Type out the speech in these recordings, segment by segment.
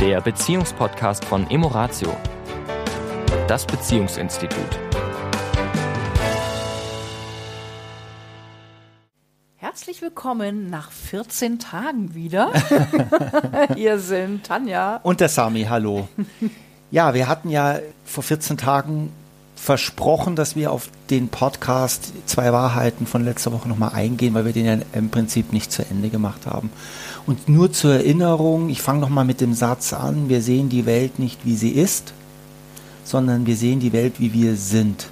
der Beziehungspodcast von Emoratio, das Beziehungsinstitut. Herzlich willkommen nach 14 Tagen wieder. Hier sind Tanja und der Sami. Hallo. Ja, wir hatten ja vor 14 Tagen versprochen, dass wir auf den Podcast Zwei Wahrheiten von letzter Woche nochmal eingehen, weil wir den ja im Prinzip nicht zu Ende gemacht haben. Und nur zur Erinnerung, ich fange nochmal mit dem Satz an, wir sehen die Welt nicht, wie sie ist, sondern wir sehen die Welt, wie wir sind.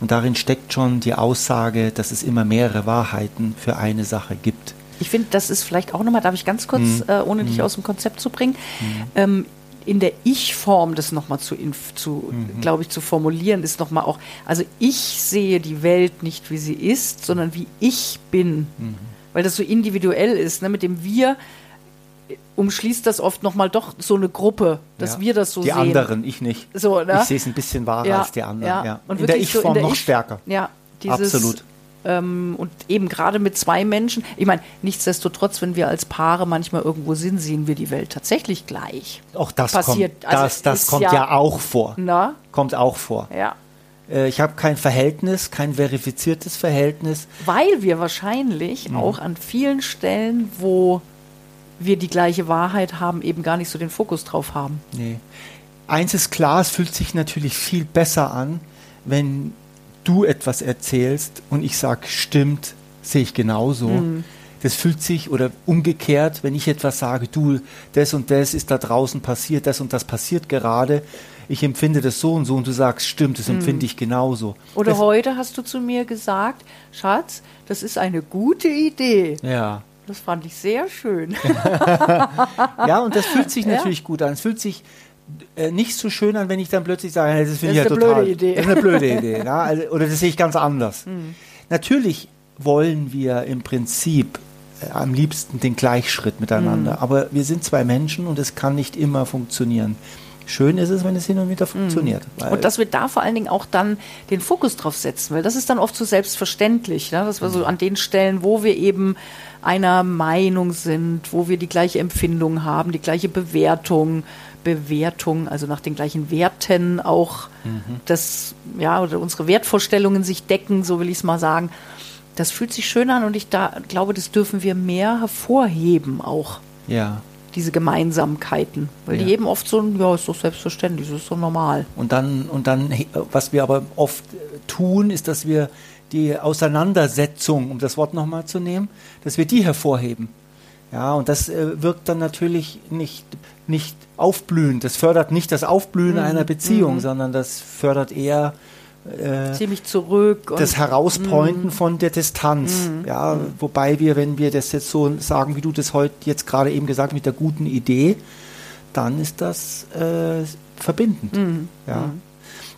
Und darin steckt schon die Aussage, dass es immer mehrere Wahrheiten für eine Sache gibt. Ich finde, das ist vielleicht auch nochmal, darf ich ganz kurz, mhm. äh, ohne dich mhm. aus dem Konzept zu bringen, mhm. ähm, in der Ich-Form das nochmal zu, zu mhm. glaube ich, zu formulieren, ist nochmal auch, also ich sehe die Welt nicht, wie sie ist, sondern wie ich bin. Mhm. Weil das so individuell ist. Ne? Mit dem Wir umschließt das oft nochmal doch so eine Gruppe, dass ja. wir das so die sehen. Die anderen, ich nicht. So, ne? Ich sehe es ein bisschen wahrer ja. als die anderen. Ja. Und in der Ich-Form so noch ich, stärker. Ja, dieses, Absolut. Ähm, und eben gerade mit zwei Menschen, ich meine, nichtsdestotrotz, wenn wir als Paare manchmal irgendwo sind, sehen wir die Welt tatsächlich gleich. Auch das Passiert, kommt, also das, das kommt ja, ja, auch vor. Na? Kommt auch vor. Ja. Äh, ich habe kein Verhältnis, kein verifiziertes Verhältnis. Weil wir wahrscheinlich mhm. auch an vielen Stellen, wo wir die gleiche Wahrheit haben, eben gar nicht so den Fokus drauf haben. Nee. Eins ist klar, es fühlt sich natürlich viel besser an, wenn du etwas erzählst und ich sage, stimmt, sehe ich genauso. Mhm. Das fühlt sich oder umgekehrt, wenn ich etwas sage, du, das und das ist da draußen passiert, das und das passiert gerade, ich empfinde das so und so und du sagst, stimmt, das mhm. empfinde ich genauso. Oder das, heute hast du zu mir gesagt, Schatz, das ist eine gute Idee. Ja. Das fand ich sehr schön. ja, und das fühlt sich natürlich ja. gut an. Es fühlt sich nicht so schön an, wenn ich dann plötzlich sage, das finde ich ja total. Blöde Idee. Das ist eine blöde Idee. ja? also, oder das sehe ich ganz anders. Mhm. Natürlich wollen wir im Prinzip äh, am liebsten den Gleichschritt miteinander. Mhm. Aber wir sind zwei Menschen und es kann nicht immer funktionieren. Schön ist es, wenn es hin und wieder mhm. funktioniert. Mhm. Und dass wir da vor allen Dingen auch dann den Fokus drauf setzen, weil das ist dann oft so selbstverständlich, ne? dass wir so mhm. an den Stellen, wo wir eben einer Meinung sind, wo wir die gleiche Empfindung haben, die gleiche Bewertung, Bewertung, also nach den gleichen Werten auch, mhm. das, ja, oder unsere Wertvorstellungen sich decken, so will ich es mal sagen. Das fühlt sich schön an und ich da glaube, das dürfen wir mehr hervorheben auch. Ja. Diese Gemeinsamkeiten. Weil ja. die eben oft so, ja, ist doch selbstverständlich, das ist so normal. Und dann, und dann, was wir aber oft tun, ist, dass wir die Auseinandersetzung, um das Wort nochmal zu nehmen, dass wir die hervorheben. Ja, und das äh, wirkt dann natürlich nicht, nicht aufblühend. Das fördert nicht das Aufblühen mhm. einer Beziehung, mhm. sondern das fördert eher äh, ziemlich zurück. das Herauspointen mhm. von der Distanz. Mhm. Ja, mhm. wobei wir, wenn wir das jetzt so sagen, wie du das heute jetzt gerade eben gesagt mit der guten Idee, dann ist das äh, verbindend. Mhm. Ja.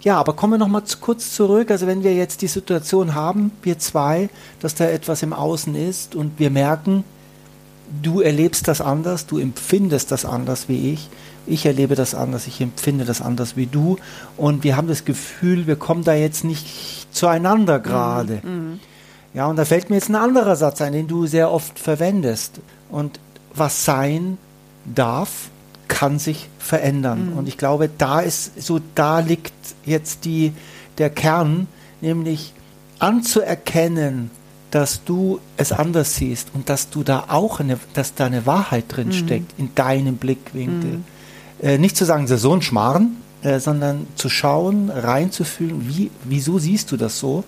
Ja, aber kommen wir noch mal zu, kurz zurück. Also wenn wir jetzt die Situation haben, wir zwei, dass da etwas im Außen ist und wir merken, du erlebst das anders, du empfindest das anders wie ich, ich erlebe das anders, ich empfinde das anders wie du und wir haben das Gefühl, wir kommen da jetzt nicht zueinander mhm, gerade. Mhm. Ja, und da fällt mir jetzt ein anderer Satz ein, den du sehr oft verwendest. Und was sein darf, kann sich verändern. Mhm. Und ich glaube, da ist so, da liegt jetzt die, der Kern, nämlich anzuerkennen, dass du es anders siehst und dass du da auch eine, dass da eine Wahrheit drin mhm. steckt in deinem Blickwinkel. Mhm. Äh, nicht zu sagen, so ein Schmarrn, äh, sondern zu schauen, reinzufühlen, wie, wieso siehst du das so?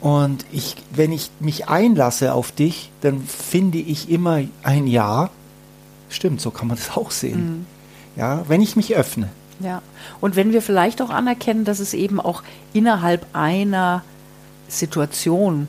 Und ich, wenn ich mich einlasse auf dich, dann finde ich immer ein Ja, Stimmt, so kann man das auch sehen. Mhm. Ja, wenn ich mich öffne. Ja, und wenn wir vielleicht auch anerkennen, dass es eben auch innerhalb einer Situation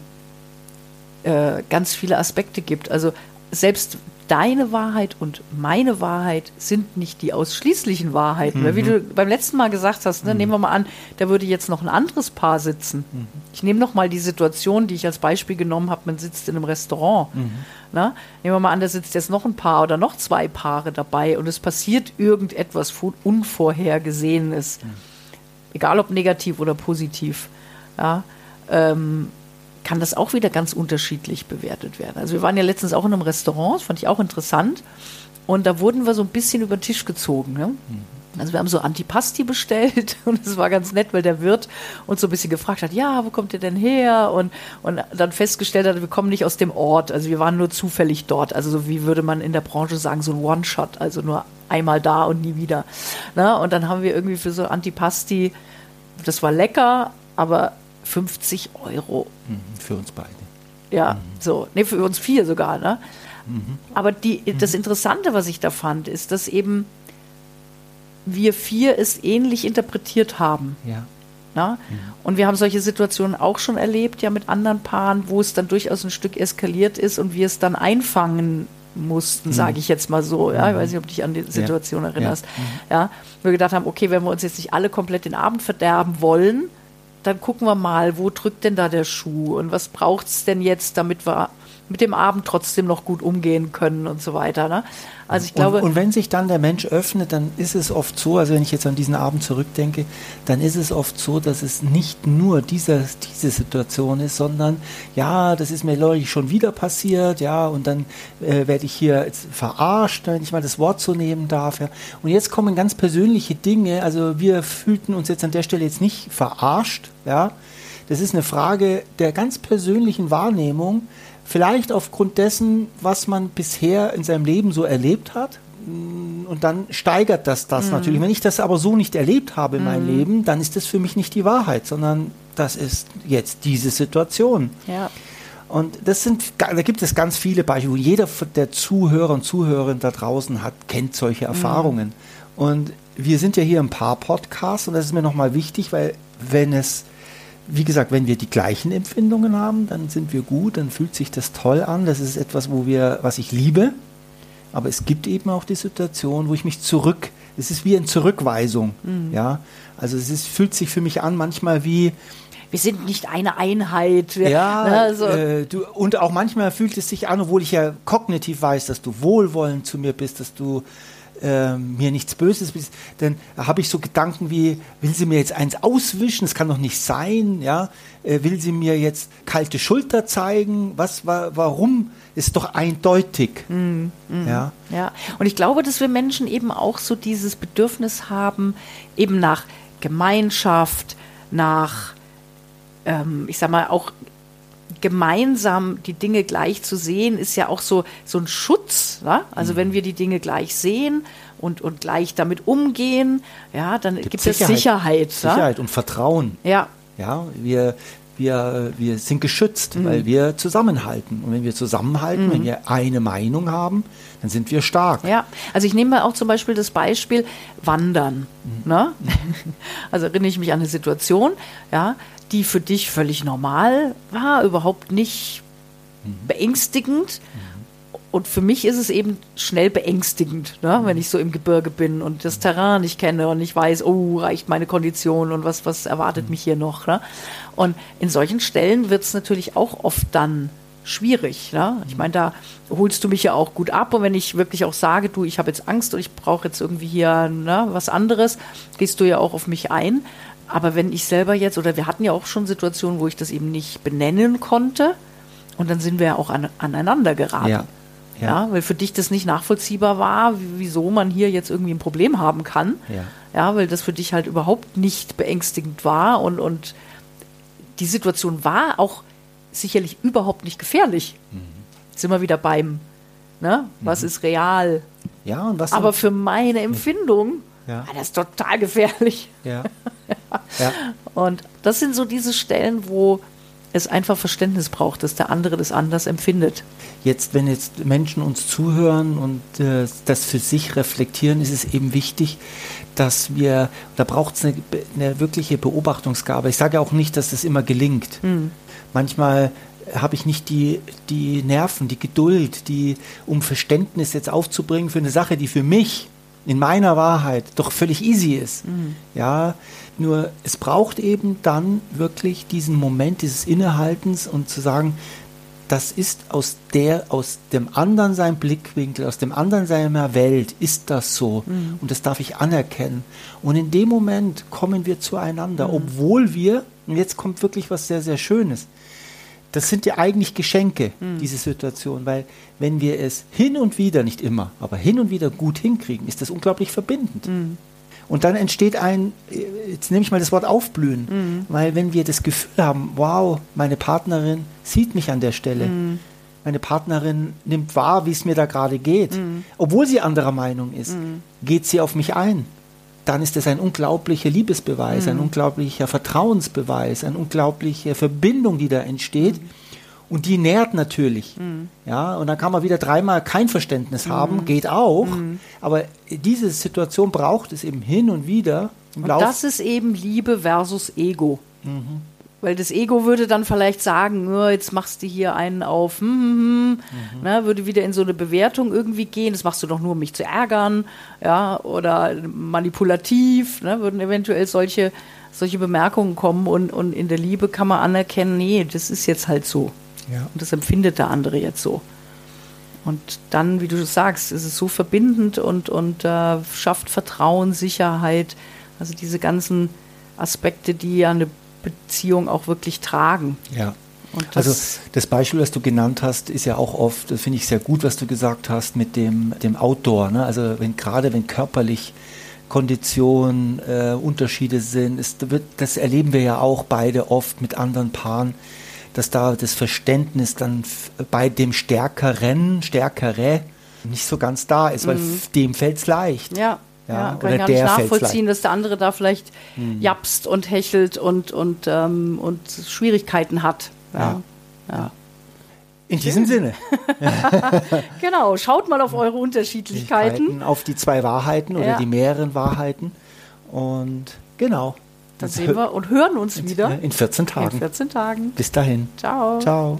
äh, ganz viele Aspekte gibt. Also selbst deine Wahrheit und meine Wahrheit sind nicht die ausschließlichen Wahrheiten. Mhm. Weil wie du beim letzten Mal gesagt hast, ne, mhm. nehmen wir mal an, da würde jetzt noch ein anderes Paar sitzen. Mhm. Ich nehme noch mal die Situation, die ich als Beispiel genommen habe, man sitzt in einem Restaurant. Mhm. Ne? Nehmen wir mal an, da sitzt jetzt noch ein Paar oder noch zwei Paare dabei und es passiert irgendetwas Unvorhergesehenes. Mhm. Egal ob negativ oder positiv. Ja? Ähm, kann das auch wieder ganz unterschiedlich bewertet werden. Also wir waren ja letztens auch in einem Restaurant, das fand ich auch interessant. Und da wurden wir so ein bisschen über den Tisch gezogen. Ne? Also wir haben so Antipasti bestellt und es war ganz nett, weil der Wirt uns so ein bisschen gefragt hat, ja, wo kommt ihr denn her? Und, und dann festgestellt hat, wir kommen nicht aus dem Ort, also wir waren nur zufällig dort. Also so wie würde man in der Branche sagen, so ein One-Shot, also nur einmal da und nie wieder. Na, und dann haben wir irgendwie für so Antipasti, das war lecker, aber 50 Euro. Mhm, Für uns beide. Ja, so. Nee, für uns vier sogar, ne? Aber die, das Interessante, was ich da fand, ist, dass eben wir vier es ähnlich interpretiert haben. Ja. Na? Und wir haben solche Situationen auch schon erlebt, ja, mit anderen Paaren, wo es dann durchaus ein Stück eskaliert ist und wir es dann einfangen mussten, sage ich jetzt mal so. Ja, ich weiß nicht, ob du dich an die Situation erinnerst. Ja. wir gedacht haben, okay, wenn wir uns jetzt nicht alle komplett den Abend verderben wollen, dann gucken wir mal, wo drückt denn da der Schuh und was braucht es denn jetzt, damit wir mit dem Abend trotzdem noch gut umgehen können und so weiter. Ne? Also ich glaube, und, und wenn sich dann der Mensch öffnet, dann ist es oft so, also wenn ich jetzt an diesen Abend zurückdenke, dann ist es oft so, dass es nicht nur diese, diese Situation ist, sondern ja, das ist mir neulich schon wieder passiert, ja, und dann äh, werde ich hier jetzt verarscht, wenn ich mal das Wort so nehmen darf. Ja. Und jetzt kommen ganz persönliche Dinge, also wir fühlten uns jetzt an der Stelle jetzt nicht verarscht, ja. Das ist eine Frage der ganz persönlichen Wahrnehmung, vielleicht aufgrund dessen, was man bisher in seinem Leben so erlebt hat. Und dann steigert das das natürlich. Wenn ich das aber so nicht erlebt habe in meinem Leben, dann ist das für mich nicht die Wahrheit, sondern das ist jetzt diese Situation. ja. Und das sind, da gibt es ganz viele Beispiele, wo jeder der Zuhörer und Zuhörerinnen da draußen hat, kennt solche Erfahrungen. Und wir sind ja hier im Paar-Podcast und das ist mir nochmal wichtig, weil wenn es, wie gesagt, wenn wir die gleichen Empfindungen haben, dann sind wir gut, dann fühlt sich das toll an. Das ist etwas, wo wir, was ich liebe. Aber es gibt eben auch die Situation, wo ich mich zurück, es ist wie eine Zurückweisung. Ja, also es ist, fühlt sich für mich an manchmal wie, Wir sind nicht eine Einheit. Ja, also, äh, du, und auch manchmal fühlt es sich an, obwohl ich ja kognitiv weiß, dass du wohlwollend zu mir bist, dass du äh, mir nichts Böses bist, dann habe ich so Gedanken wie, will sie mir jetzt eins auswischen? Das kann doch nicht sein, ja? Äh, will sie mir jetzt kalte Schulter zeigen? Was, wa, warum? Ist doch eindeutig, Mm, ja? Ja, und ich glaube, dass wir Menschen eben auch so dieses Bedürfnis haben, eben nach Gemeinschaft, nach, ähm, ich sag mal, auch gemeinsam die Dinge gleich zu sehen, ist ja auch so, so ein Schutz. Ja? Also wenn wir die Dinge gleich sehen und, und gleich damit umgehen, ja, dann gibt es Sicherheit. ja? Sicherheit und Vertrauen. Ja, Ja, wir, wir, wir sind geschützt, weil wir zusammenhalten. Und wenn wir zusammenhalten, wenn wir eine Meinung haben, dann sind wir stark. Ja, also ich nehme mal auch zum Beispiel das Beispiel Wandern. Ne? Also erinnere ich mich an eine Situation, ja, die für dich völlig normal war, überhaupt nicht beängstigend. Und für mich ist es eben schnell beängstigend, ne? wenn ich so im Gebirge bin und das Terrain nicht kenne und ich weiß, oh, reicht meine Kondition und was, was erwartet mich hier noch. Ne? Und in solchen Stellen wird es natürlich auch oft dann schwierig. Ne? Ich meine, da holst du mich ja auch gut ab und wenn ich wirklich auch sage, du, ich habe jetzt Angst und ich brauche jetzt irgendwie hier ne, was anderes, gehst du ja auch auf mich ein. Aber wenn ich selber jetzt, oder wir hatten ja auch schon Situationen, wo ich das eben nicht benennen konnte und dann sind wir ja auch an, aneinander geraten. Ja. Ja. weil für dich das nicht nachvollziehbar war, wie- wieso man hier jetzt irgendwie ein Problem haben kann. Ja. Ja, weil das für dich halt überhaupt nicht beängstigend war und, und die Situation war auch sicherlich überhaupt nicht gefährlich. Sind wir wieder beim, ne? Was ist real? Ja, und was Aber für meine Empfindung Ja. war das total gefährlich. ja. ja. Und das sind so diese Stellen, wo es einfach Verständnis braucht, dass der andere das anders empfindet. Jetzt, wenn jetzt Menschen uns zuhören und äh, das für sich reflektieren, ist es eben wichtig, dass wir, da braucht es eine, eine wirkliche Beobachtungsgabe. Ich sage auch nicht, dass das immer gelingt. Manchmal habe ich nicht die, die Nerven, die Geduld, die, um Verständnis jetzt aufzubringen für eine Sache, die für mich in meiner Wahrheit doch völlig easy ist. Ja, nur es braucht eben dann wirklich diesen Moment dieses Innehaltens und zu sagen, das ist aus der, aus dem anderen sein Blickwinkel, aus dem anderen seiner Welt, ist das so. Und das darf ich anerkennen. Und in dem Moment kommen wir zueinander, obwohl wir, und jetzt kommt wirklich was sehr, sehr Schönes, das sind ja eigentlich Geschenke, diese Situation, weil wenn wir es hin und wieder, nicht immer, aber hin und wieder gut hinkriegen, ist das unglaublich verbindend. Und dann entsteht ein, jetzt nehme ich mal das Wort aufblühen, weil wenn wir das Gefühl haben, wow, meine Partnerin sieht mich an der Stelle, meine Partnerin nimmt wahr, wie es mir da gerade geht, obwohl sie anderer Meinung ist, geht sie auf mich ein. Dann ist das ein unglaublicher Liebesbeweis, ein unglaublicher Vertrauensbeweis, eine unglaubliche Verbindung, die da entsteht. Und die nährt natürlich. Ja, und dann kann man wieder dreimal kein Verständnis haben, geht auch. Aber diese Situation braucht es eben hin und wieder Und Lauf. das ist eben Liebe versus Ego. Weil das Ego würde dann vielleicht sagen, "Ja, jetzt machst du hier einen auf, hm, hm, hm, ne, würde wieder in so eine Bewertung irgendwie gehen, das machst du doch nur, um mich zu ärgern, ja, oder manipulativ, ne, würden eventuell solche, solche Bemerkungen kommen und, und in der Liebe kann man anerkennen, nee, das ist jetzt halt so. Ja. Und das empfindet der andere jetzt so. Und dann, wie du sagst, ist es so verbindend und, und äh, schafft Vertrauen, Sicherheit, also diese ganzen Aspekte, die ja eine Beziehung auch wirklich tragen. Ja. Das, Also das Beispiel, das du genannt hast, ist ja auch oft, das finde ich sehr gut, was du gesagt hast mit dem, dem Outdoor. Ne? Also wenn gerade wenn körperlich Kondition, äh, Unterschiede sind, ist, wird, das erleben wir ja auch beide oft mit anderen Paaren, dass da das Verständnis dann bei dem Stärkeren, Stärkere nicht so ganz da ist, weil f- dem fällt es leicht. Mhm. ja, Ja, kann ich gar nicht nachvollziehen, dass der andere da vielleicht Mhm. japst und hechelt und, und, ähm, und Schwierigkeiten hat. Ja. Ja. In diesem Sinne. Genau, schaut mal auf eure Unterschiedlichkeiten. Auf die zwei Wahrheiten oder Ja. die mehreren Wahrheiten. Und genau. Dann sehen wir und hören uns wieder In 14 in Tagen. 14 Tagen. Bis dahin. Ciao. Ciao.